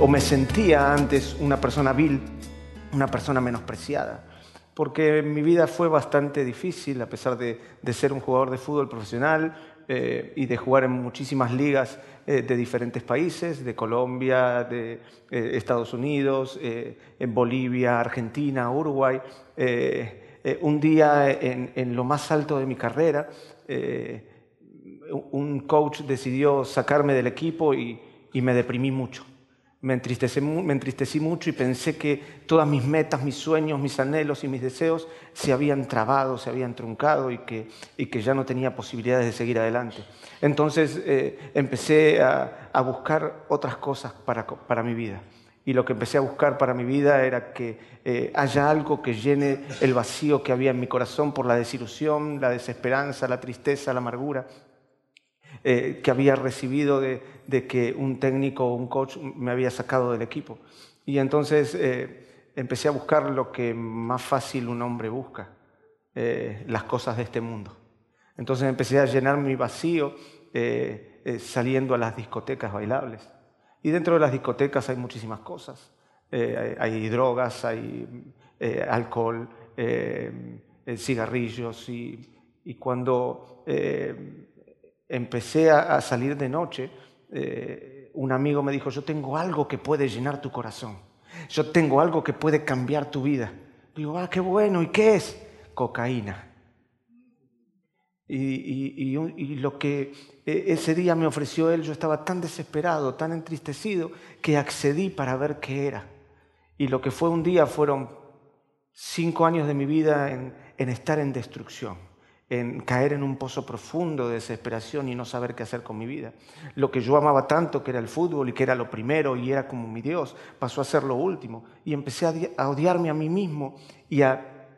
o me sentía antes una persona vil, una persona menospreciada porque mi vida fue bastante difícil, a pesar de, ser un jugador de fútbol profesional eh, y de jugar en muchísimas ligas eh, de diferentes países, de Colombia, de eh, Estados Unidos, en Bolivia, Argentina, Uruguay. un día en, lo más alto de mi carrera, un coach decidió sacarme del equipo y me deprimí mucho me entristecí, mucho y pensé que todas mis metas, mis sueños, mis anhelos y mis deseos se habían trabado, se habían truncado y que, ya no tenía posibilidades de seguir adelante. Entonces eh, empecé a, buscar otras cosas para, para, mi vida. Y lo que empecé a buscar para mi vida era que eh, haya algo que llene el vacío que había en mi corazón por la desilusión, la desesperanza, la tristeza, la amargura. Eh, que había recibido de, que un técnico o un coach me había sacado del equipo. Y entonces eh, empecé a buscar lo que más fácil un hombre busca, eh, las cosas de este mundo. Entonces empecé a llenar mi vacío saliendo a las discotecas bailables. Y dentro de las discotecas hay muchísimas cosas. hay, drogas, hay alcohol, cigarrillos y, y cuando empecé a, salir de noche, eh, un amigo me dijo, yo tengo algo que puede llenar tu corazón, yo tengo algo que puede cambiar tu vida. Digo, ah, qué bueno, ¿y qué es? Cocaína. Y, lo que e, ese día me ofreció él, yo estaba tan desesperado, tan entristecido, que accedí para ver qué era. Y lo que fue un día fueron cinco años de mi vida en estar en destrucción en caer en un pozo profundo de desesperación y no saber qué hacer con mi vida. Lo que yo amaba tanto, que era el fútbol y que era lo primero y era como mi Dios, pasó a ser lo último. Y empecé a odiarme a mí mismo y a,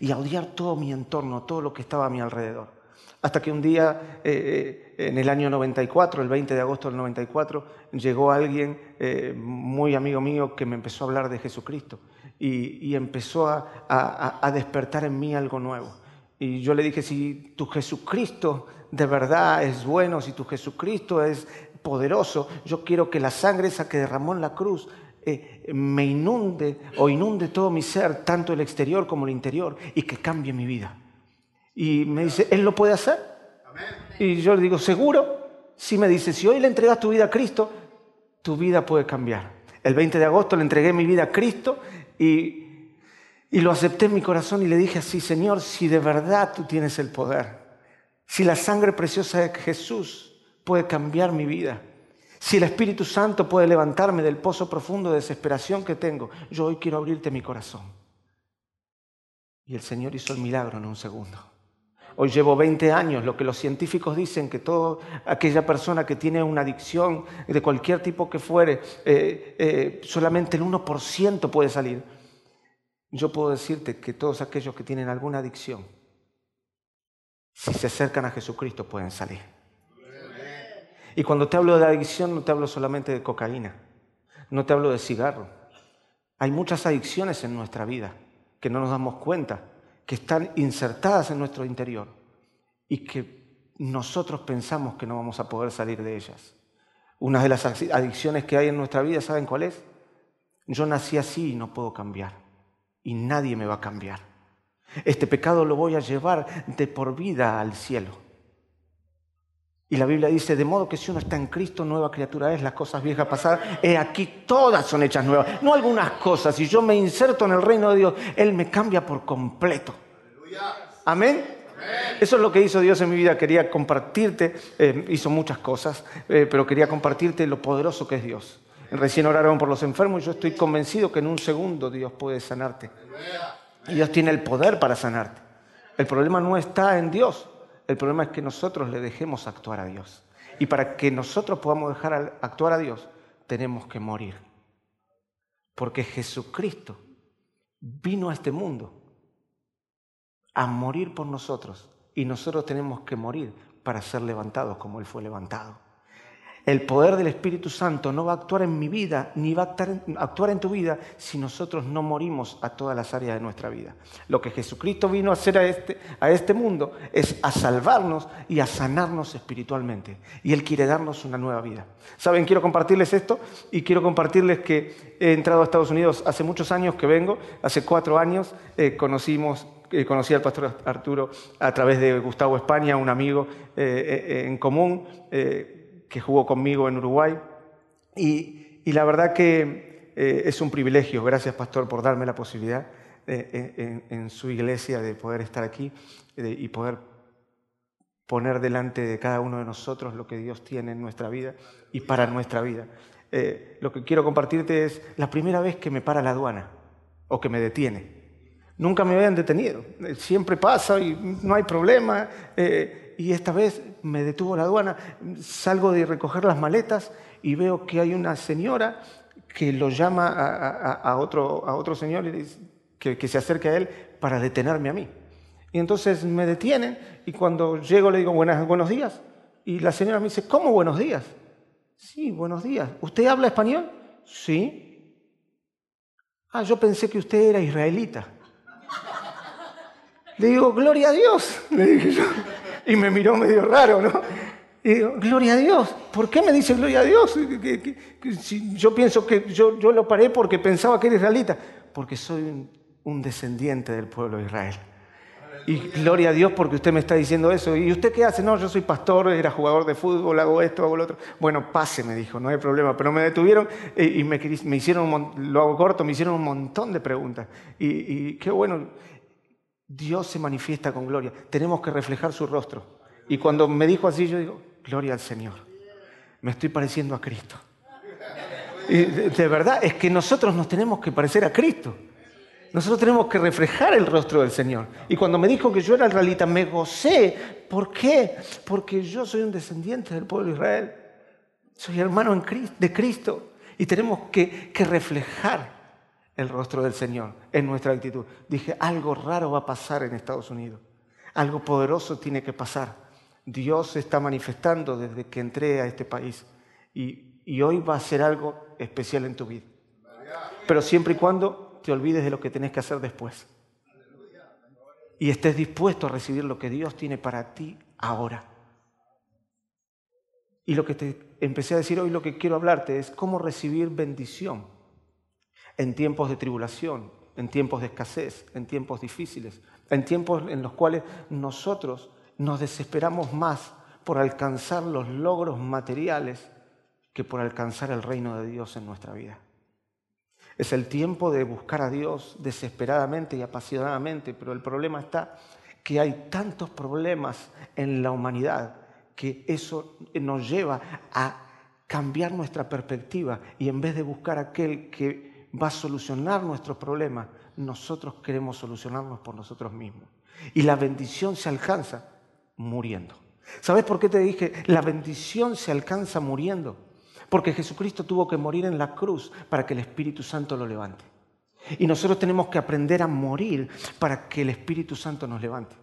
y a odiar todo mi entorno, todo lo que estaba a mi alrededor. Hasta que un día, eh, eh, en el año 94, el 20 de agosto del 94, llegó alguien eh, muy amigo mío que me empezó a hablar de Jesucristo y, empezó a despertar en mí algo nuevo. Y yo le dije, si tu Jesucristo de verdad es bueno, si tu Jesucristo es poderoso, yo quiero que la sangre esa que derramó en la cruz eh, me inunde o inunde todo mi ser, tanto el exterior como el interior, y que cambie mi vida. Y me dice, ¿Él lo puede hacer? Y yo le digo, ¿seguro? Sí me dice, si hoy le entregas tu vida a Cristo, tu vida puede cambiar. El 20 de agosto le entregué mi vida a Cristo y y lo acepté en mi corazón y le dije así, Señor, si de verdad tú tienes el poder, si la sangre preciosa de Jesús puede cambiar mi vida, si el Espíritu Santo puede levantarme del pozo profundo de desesperación que tengo, yo hoy quiero abrirte mi corazón. Y el Señor hizo el milagro en un segundo. Hoy llevo 20 años, lo que los científicos dicen que toda aquella persona que tiene una adicción de cualquier tipo que fuere, eh, eh, solamente el 1% puede salir yo puedo decirte que todos aquellos que tienen alguna adicción, si se acercan a Jesucristo pueden salir. Y cuando te hablo de adicción no te hablo solamente de cocaína, no te hablo de cigarro. Hay muchas adicciones en nuestra vida que no nos damos cuenta, que están insertadas en nuestro interior y que nosotros pensamos que no vamos a poder salir de ellas. Una de las adicciones que hay en nuestra vida, ¿saben cuál es? Yo nací así y no puedo cambiar y nadie me va a cambiar. Este pecado lo voy a llevar de por vida al cielo. Y la Biblia dice, de modo que si uno está en Cristo, nueva criatura es, las cosas viejas pasar, he aquí todas son hechas nuevas, no algunas cosas. Si yo me inserto en el reino de Dios, Él me cambia por completo. Amén. Eso es lo que hizo Dios en mi vida. Quería compartirte, eh, hizo muchas cosas, eh, pero quería compartirte lo poderoso que es Dios. Recién oraron por los enfermos y yo estoy convencido que en un segundo Dios puede sanarte. Y Dios tiene el poder para sanarte. El problema no está en Dios. El problema es que nosotros le dejemos actuar a Dios. Y para que nosotros podamos dejar actuar a Dios, tenemos que morir. Porque Jesucristo vino a este mundo a morir por nosotros. Y nosotros tenemos que morir para ser levantados como Él fue levantado. El poder del Espíritu Santo no va a actuar en mi vida, ni va a actuar en tu vida si nosotros no morimos a todas las áreas de nuestra vida. Lo que Jesucristo vino a hacer a este, a este mundo es a salvarnos y a sanarnos espiritualmente. Y Él quiere darnos una nueva vida. ¿Saben? Quiero compartirles esto y quiero compartirles que he entrado a Estados Unidos hace muchos años que vengo, hace cuatro años eh, conocimos eh, conocí al pastor Arturo a través de Gustavo España, un amigo eh, en común que jugó conmigo en Uruguay. Y, la verdad que eh, es un privilegio, gracias pastor por darme la posibilidad eh, en, su iglesia de poder estar aquí y poder poner delante de cada uno de nosotros lo que Dios tiene en nuestra vida y para nuestra vida. Eh, lo que quiero compartirte es la primera vez que me para la aduana o que me detiene. Nunca me habían detenido, siempre pasa y no hay problema y esta vez me detuvo la aduana, salgo de recoger las maletas y veo que hay una señora que lo llama a, otro, a otro señor que, que se acerca a él para detenerme a mí. Y entonces me detienen y cuando llego le digo buenos días. Y la señora me dice, ¿cómo buenos días? Sí, buenos días. ¿Usted habla español? Sí. Ah, yo pensé que usted era israelita. Le digo, gloria a Dios, le dije yo. Y me miró medio raro, ¿no? Y digo, gloria a Dios. ¿Por qué me dice gloria a Dios? yo pienso que yo, yo lo paré porque pensaba que era israelita. Porque soy un, descendiente del pueblo de Israel. Y gloria a Dios porque usted me está diciendo eso. ¿Y usted qué hace? No, yo soy pastor, era jugador de fútbol, hago esto, hago lo otro. Bueno, pase, me dijo, no hay problema. Pero me detuvieron y, me, hicieron, lo hago corto, me hicieron un montón de preguntas. Y qué bueno. Dios se manifiesta con gloria. Tenemos que reflejar su rostro. Y cuando me dijo así, yo digo, gloria al Señor. Me estoy pareciendo a Cristo. Y de, verdad, es que nosotros nos tenemos que parecer a Cristo. Nosotros tenemos que reflejar el rostro del Señor. Y cuando me dijo que yo era israelita, me gocé. ¿Por qué? Porque yo soy un descendiente del pueblo de Israel. Soy hermano de Cristo. Y tenemos que reflejar el rostro del Señor en nuestra actitud. Dije, algo raro va a pasar en Estados Unidos. Algo poderoso tiene que pasar. Dios se está manifestando desde que entré a este país y, hoy va a ser algo especial en tu vida. Pero siempre y cuando te olvides de lo que tenés que hacer después. Y estés dispuesto a recibir lo que Dios tiene para ti ahora. Y lo que te empecé a decir hoy, lo que quiero hablarte es cómo recibir bendición en tiempos de tribulación, en tiempos de escasez, en tiempos difíciles, en tiempos en los cuales nosotros nos desesperamos más por alcanzar los logros materiales que por alcanzar el reino de Dios en nuestra vida. Es el tiempo de buscar a Dios desesperadamente y apasionadamente, pero el problema está que hay tantos problemas en la humanidad que eso nos lleva a cambiar nuestra perspectiva y en vez de buscar aquel que va a solucionar nuestros problemas, nosotros queremos solucionarnos por nosotros mismos. Y la bendición se alcanza muriendo. ¿Sabes por qué te dije? La bendición se alcanza muriendo. Porque Jesucristo tuvo que morir en la cruz para que el Espíritu Santo lo levante. Y nosotros tenemos que aprender a morir para que el Espíritu Santo nos levante.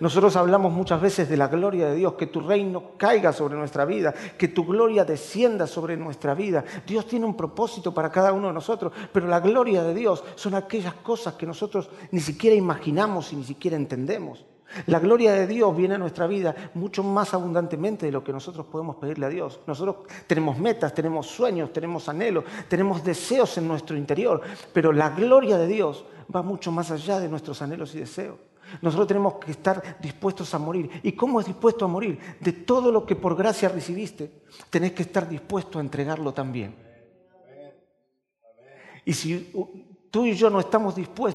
Nosotros hablamos muchas veces de la gloria de Dios, que tu reino caiga sobre nuestra vida, que tu gloria descienda sobre nuestra vida. Dios tiene un propósito para cada uno de nosotros, pero la gloria de Dios son aquellas cosas que nosotros ni siquiera imaginamos y ni siquiera entendemos. La gloria de Dios viene a nuestra vida mucho más abundantemente de lo que nosotros podemos pedirle a Dios. Nosotros tenemos metas, tenemos sueños, tenemos anhelos, tenemos deseos en nuestro interior, pero la gloria de Dios va mucho más allá de nuestros anhelos y deseos. Nosotros tenemos que estar dispuestos a morir. ¿Y cómo es dispuesto a morir? De todo lo que por gracia recibiste, tenés que estar dispuesto a entregarlo también. Y si tú y yo no estamos dispuestos,